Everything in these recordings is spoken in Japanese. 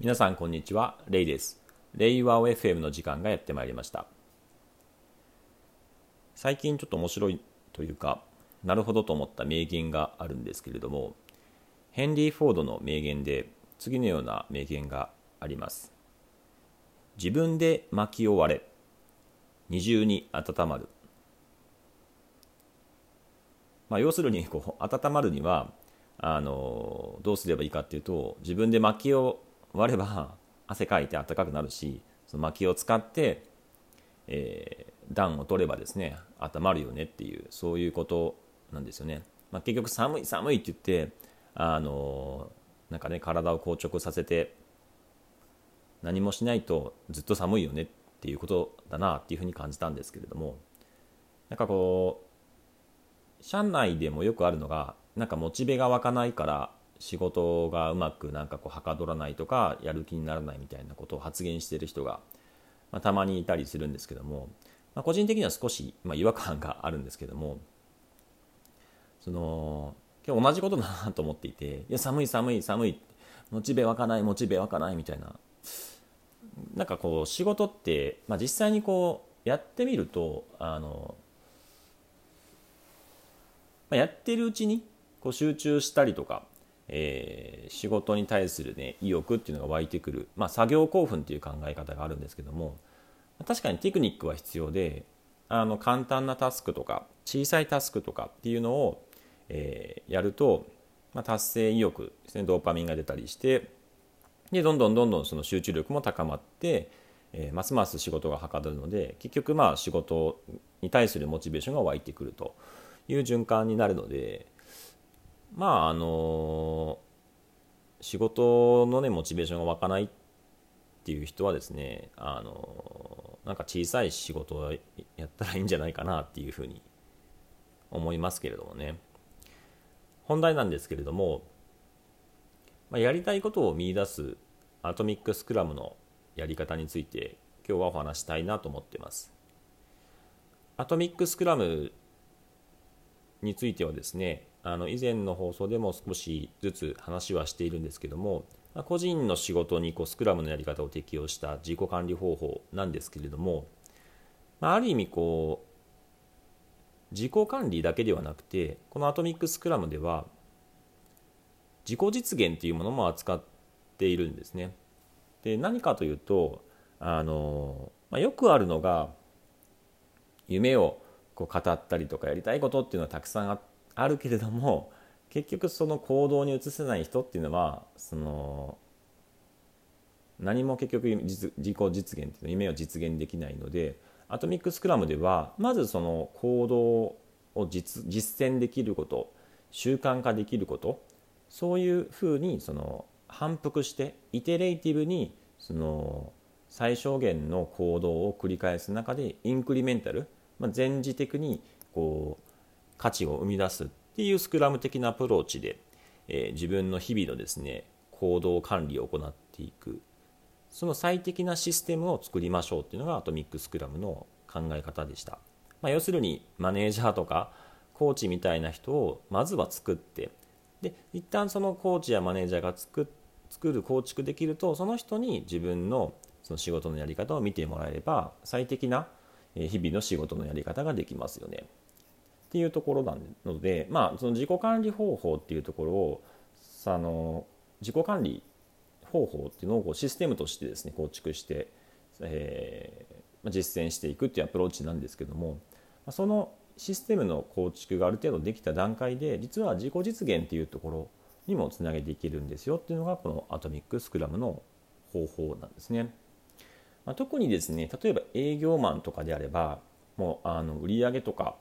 皆さんこんにちは、レイです。レイワオ FM の時間がやってまいりました。最近ちょっと面白いというか、なるほどと思った名言があるんですけれども、ヘンリー・フォードの名言で次のような名言があります。自分で薪を割れ、二重に温まる。まあ、要するにこう温まるにはあのどうすればいいかっていうと自分で薪を割れば汗かいて暖かくなるしその薪を使って、えー、暖を取ればですね温まるよねっていうそういうことなんですよね、まあ、結局寒い寒いって言ってあのなんかね体を硬直させて何もしないとずっと寒いよねっていうことだなっていうふうに感じたんですけれどもなんかこう社内でもよくあるのがなんかモチベが湧かないから仕事がうまくなんかこうはかどらないとかやる気にならないみたいなことを発言している人が、まあ、たまにいたりするんですけども、まあ、個人的には少し、まあ、違和感があるんですけどもその今日同じことだなと思っていていや寒い寒い寒いモチベ湧かないモチベ湧かないみたいな。なんかこう仕事って、まあ、実際にこうやってみるとあの、まあ、やってるうちにこう集中したりとかえー、仕事に対する、ね、意欲っていうのが湧いてくる、まあ、作業興奮っていう考え方があるんですけども確かにテクニックは必要であの簡単なタスクとか小さいタスクとかっていうのを、えー、やると、まあ、達成意欲ですねドーパミンが出たりしてでどんどんどんどんその集中力も高まって、えー、ますます仕事がはかどるので結局まあ仕事に対するモチベーションが湧いてくるという循環になるのでまああの仕事のねモチベーションが湧かないっていう人はですねあのなんか小さい仕事をやったらいいんじゃないかなっていうふうに思いますけれどもね。本題なんですけれども、まあ、やりたいことを見いだすアトミックスクラムのやり方について今日はお話したいなと思ってます。アトミックスクラムについてはですねあの以前の放送でも少しずつ話はしているんですけどもま個人の仕事にこうスクラムのやり方を適用した自己管理方法なんですけれども、まあ、ある意味こう自己管理だけではなくてこのアトミックスクラムでは自己実現というものも扱っているんですね。で何かというとあの、まあ、よくあるのが夢をこう語ったりとかやりたいことっていうのはたくさんあって。あるけれども結局その行動に移せない人っていうのはその何も結局自己実現っていうの夢を実現できないのでアトミックスクラムではまずその行動を実実践できること習慣化できることそういうふうにその反復してイテレイティブにその最小限の行動を繰り返す中でインクリメンタル、まあ、前時的にこう価値を生み出すっていうスクラム的なアプローチで、えー、自分の日々のですね行動管理を行っていくその最適なシステムを作りましょうっていうのがアトミックスクラムの考え方でした、まあ、要するにマネージャーとかコーチみたいな人をまずは作ってで一旦そのコーチやマネージャーが作作る構築できるとその人に自分のその仕事のやり方を見てもらえれば最適な日々の仕事のやり方ができますよね。っていうところなので、まあ、その自己管理方法っていうところをあの自己管理方法っていうのをこうシステムとしてですね構築して、えー、実践していくっていうアプローチなんですけどもそのシステムの構築がある程度できた段階で実は自己実現っていうところにもつなげていけるんですよっていうのがこのアトミックスクラムの方法なんですね。まあ、特にですね例えば営業マンとかであればもうあの売上とか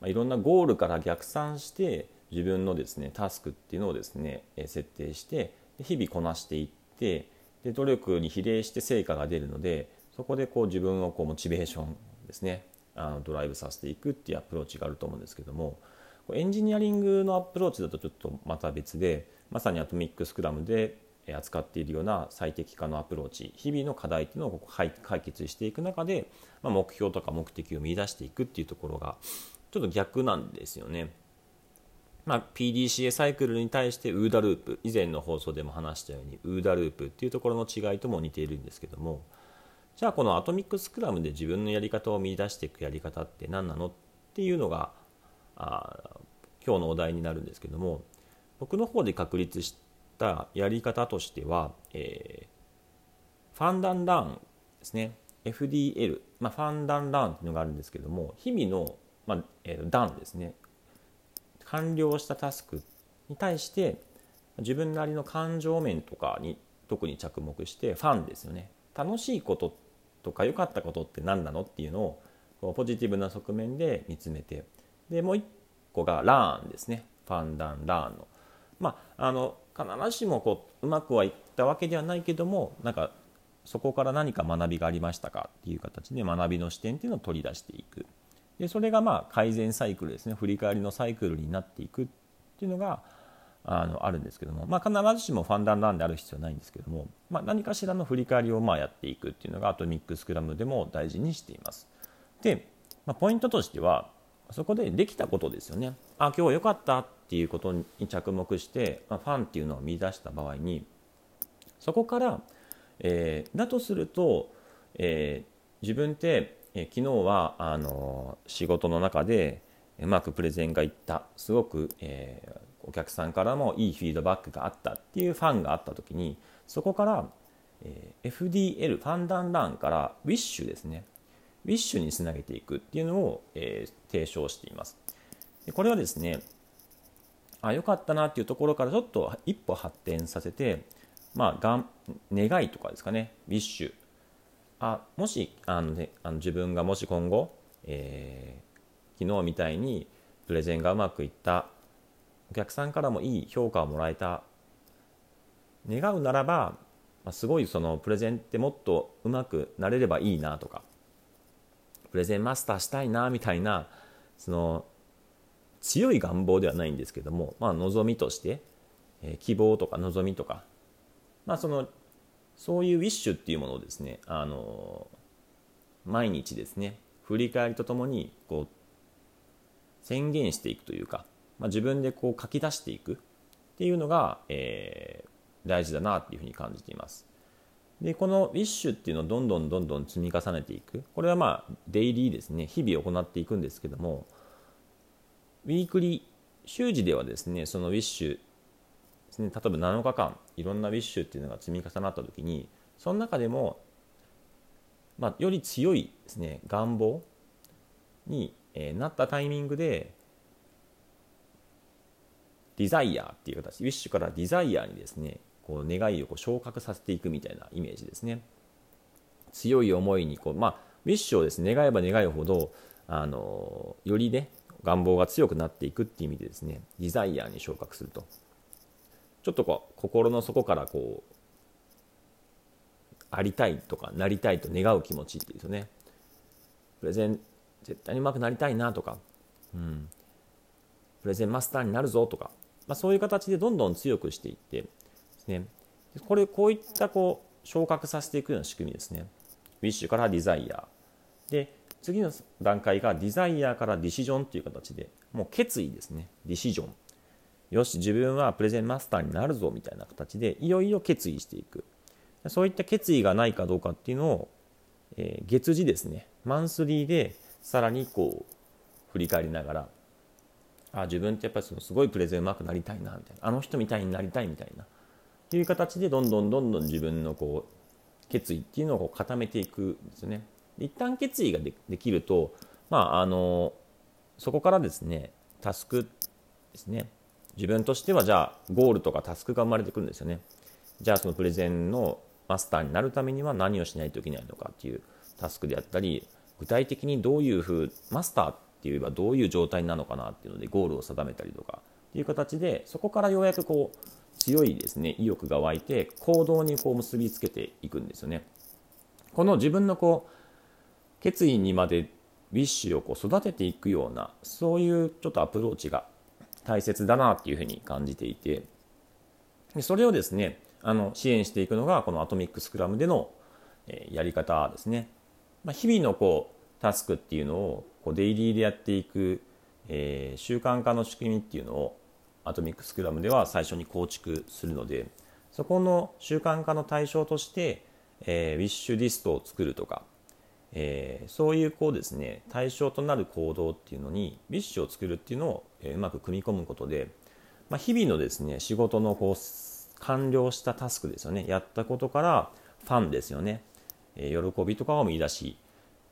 まあ、いろんなゴールから逆算して自分のですねタスクっていうのをですね設定して日々こなしていってで努力に比例して成果が出るのでそこでこう自分をこうモチベーションですねあのドライブさせていくっていうアプローチがあると思うんですけどもエンジニアリングのアプローチだとちょっとまた別でまさにアトミックスクラムで扱っているような最適化のアプローチ日々の課題っていうのを解決していく中で、ま、目標とか目的を見出していくっていうところがちょっと逆なんですよね。まあ、PDCA サイクルに対してウーダループ以前の放送でも話したようにウーダループっていうところの違いとも似ているんですけどもじゃあこのアトミックスクラムで自分のやり方を見出していくやり方って何なの？っていうのがあ今日のお題になるんですけども僕の方で確立したやり方としては、えー、ファンダンランですね。FDL、まあ、ファンダンランっていうのがあるんですけども日々の、まあえー、ダンですね。完了したタスクに対して自分なりの感情面とかに特に着目してファンですよね。楽しいこととか良かったことって何なのっていうのをこうポジティブな側面で見つめてでもう一個がラーンですね。ファンダンラーンの。まああの必ずしもこううまくはいったわけではないけどもなんかそこから何か学びがありましたかっていう形で学びの視点っていうのを取り出していく。でそれがまあ改善サイクルですね振り返りのサイクルになっていくっていうのがあのあるんですけども、まあ、必ずしもファンダンランである必要はないんですけども、まあ、何かしらの振り返りをまあやっていくっていうのがアトミックスクラムでも大事にしています。で、まあ、ポイントとしてはそこでできたことですよね。あ今日良かったっていうことに着目して、まあ、ファンっていうのを見出した場合にそこから、えー、だとすると、えー、自分ってえ昨日はあの仕事の中でうまくプレゼンがいった。すごく、えー、お客さんからもいいフィードバックがあったっていうファンがあった時にそこから、えー、FDL ファンダンランからウィッシュですね。ウィッシュにつなげていくっていうのを、えー、提唱しています。でこれはですねあ良かったなっていうところからちょっと一歩発展させてまあ願いとかですかね。ウィッシュあもしあの、ね、あの自分がもし今後、えー、昨日みたいにプレゼンがうまくいったお客さんからもいい評価をもらえた願うならば、まあ、すごいそのプレゼンってもっとうまくなれればいいなとかプレゼンマスターしたいなみたいなその強い願望ではないんですけども、まあ、望みとして、えー、希望とか望みとか、まあ、そのそういうウィッシュっていうものをですねあの毎日ですね振り返りとともにこう宣言していくというか、まあ、自分でこう書き出していくっていうのが、えー、大事だなっていうふうに感じています。でこのウィッシュっていうのをどんどんどんどん積み重ねていくこれはまあデイリーですね日々行っていくんですけどもウィークリー週次ではですねそのウィッシュね。例えば7日間いろんなウィッシュっていうのが積み重なった時にその中でも、まあ、より強いですね願望に、えなったタイミングでディザイアっていう形ウィッシュからディザイアにですねこう願いをこう昇格させていくみたいなイメージですね。強い思いにこう、まあ、ウィッシュをですね願えば願うほどあのよりね願望が強くなっていくっていう意味でですねディザイアに昇格すると。ちょっとこう心の底からこうありたいとかなりたいと願う気持ちっていうとね。プレゼン絶対にうまくなりたいなとか、うん、プレゼンマスターになるぞとか、まあ、そういう形でどんどん強くしていってですね。これこういったこう昇格させていくような仕組みですね。ウィッシュからディザイア。で次の段階がデザイアからディシジョンという形でもう決意ですね。ディシジョン。よし自分はプレゼンマスターになるぞみたいな形でいよいよ決意していく。そういった決意がないかどうかっていうのを、えー、月次ですね。マンスリーでさらにこう振り返りながらあ自分ってやっぱりそのすごいプレゼンうまくなりたいなみたいな。あの人みたいになりたいみたいな。っていう形でどんどんどんどん自分のこう決意っていうのを固めていくんですよね。一旦決意ができると、まあ、あのそこからですねタスクですね。自分としてはじゃあゴールとかタスクが生まれてくるんですよねじゃあそのプレゼンのマスターになるためには何をしないといけないのかっていうタスクであったり具体的にどういうふうマスターって言えばどういう状態なのかなっていうのでゴールを定めたりとかっていう形でそこからようやくこう強いですね意欲が湧いて行動にこう結びつけていくんですよね。この自分のこう決意にまでウィッシュをこう育てていくようなそういうちょっとアプローチが大切だなっていうふうに感じていて。でそれをですねあの支援していくのがこのアトミックスクラムでの、えやり方ですね、まあ、日々のこうタスクっていうのをこうデイリーでやっていく、えー、習慣化の仕組みっていうのをアトミックスクラムでは最初に構築するのでそこの習慣化の対象として、えー、ウィッシュリストを作るとか、えー、そういうこうですね対象となる行動っていうのにウィッシュを作るっていうのを、えー、うまく組み込むことで、まあ、日々のですね仕事のこう完了したタスクですよね。やったことからファンですよね、えー、喜びとかを見出し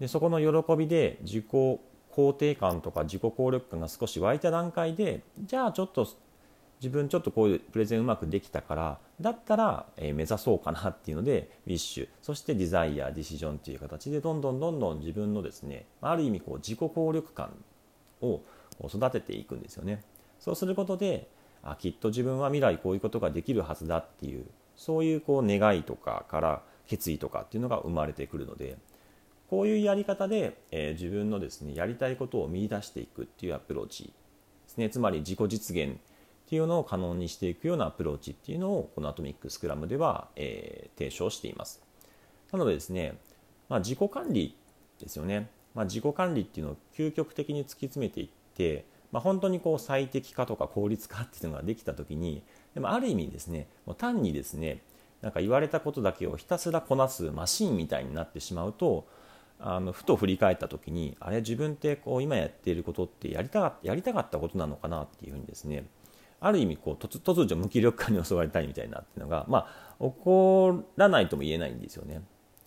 でそこの喜びで自己肯定感とか自己効力感が少し湧いた段階でじゃあちょっと自分ちょっとこういうプレゼンうまくできたからだったら、え目指そうかなっていうのでウィッシュ。そしてデザイアディシジョンという形でどんどんどんどん自分のですねある意味こう自己効力感を育てていくんですよね。そうすることであきっと自分は未来こういうことができるはずだっていうそういうこう願いとかから決意とかっていうのが生まれてくるのでこういうやり方で、えー、自分のですねやりたいことを見出していくっていうアプローチですね。つまり自己実現っていうのを可能にしていくようなアプローチっていうのをこのアトミックスクラムでは、えー、提唱しています。なのでですね、まあ、自己管理ですよね、まあ、自己管理っていうのを究極的に突き詰めていって、まあ、本当にこう最適化とか効率化っていうのができた時にでもある意味ですねもう単にですねなんか言われたことだけをひたすらこなすマシンみたいになってしまうとあのふと振り返った時にあれ自分ってこう今やっていることってやりたかやりたかったことなのかなっていうふうにですねある意味こう突突如無気力感に襲われたいみたいなっていうのが、まあ、起こらないとも言えないんですよね。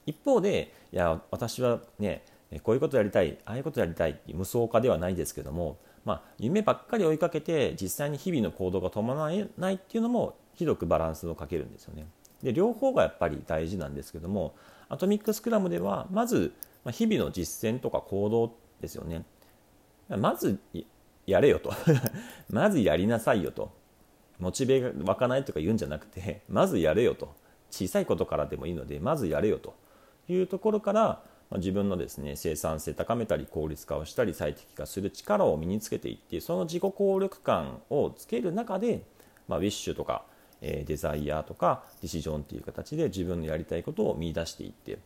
一方でいや私はねこういうことやりたいああいうことやりたいってい無双化ではないですけども、まあ、夢ばっかり追いかけて実際に日々の行動が伴わないっていうのも広くバランスをかけるんですよね。で両方がやっぱり大事なんですけどもアトミックスクラムではまず日々の実践とか行動ですよね。まずやれよと。まずやりなさいよと。モチベが湧かないとか言うんじゃなくてまずやれよと。小さいことからでもいいのでまずやれよと。いうところから自分のですね生産性高めたり効率化をしたり最適化する力を身につけていってその自己効力感をつける中で、まあ、ウィッシュとか、えデザイアとかディシジョンという形で自分のやりたいことを見出していって。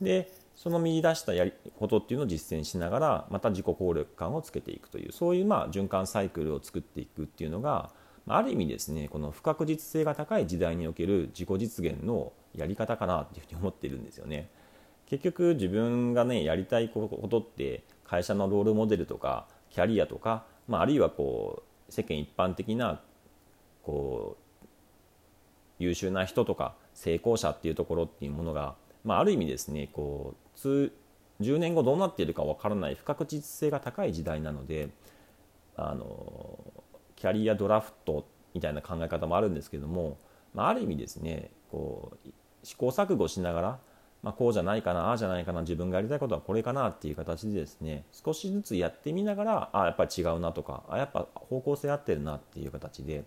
でその見出したやりことっていうのを実践しながらまた自己効力感をつけていくというそういうまあ循環サイクルを作っていくっていうのがある意味ですねこの不確実性が高い時代における自己実現のやり方かなっていうふうに思ってるんですよね。結局自分がねやりたいことって会社のロールモデルとかキャリアとか、まあ、あるいはこう世間一般的なこう優秀な人とか成功者っていうところっていうものが、まあ、ある意味ですねこう10年後どうなっているか分からない不確実性が高い時代なのであのキャリアドラフトみたいな考え方もあるんですけども、まあ、ある意味ですねこう試行錯誤しながら、まあ、こうじゃないかなああじゃないかな自分がやりたいことはこれかなっていう形でですね少しずつやってみながらあやっぱり違うなとかあやっぱ方向性合ってるなっていう形で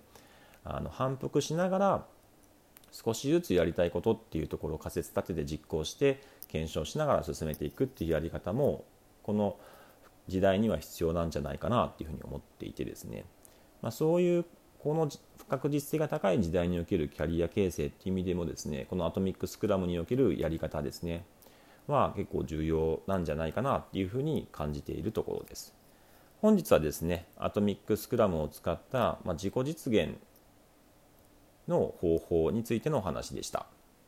あの反復しながら少しずつやりたいことっていうところを仮説立てて実行して検証しながら進めていくっていうやり方もこの時代には必要なんじゃないかなっていうふうに思っていてですね、まあ、そういうこの不確実性が高い時代におけるキャリア形成っていう意味でもですねこのアトミックスクラムにおけるやり方ですねは結構重要なんじゃないかなっていうふうに感じているところです。本日はですねアトミックスクラムを使った、ま、自己実現の方法についてのお話でした。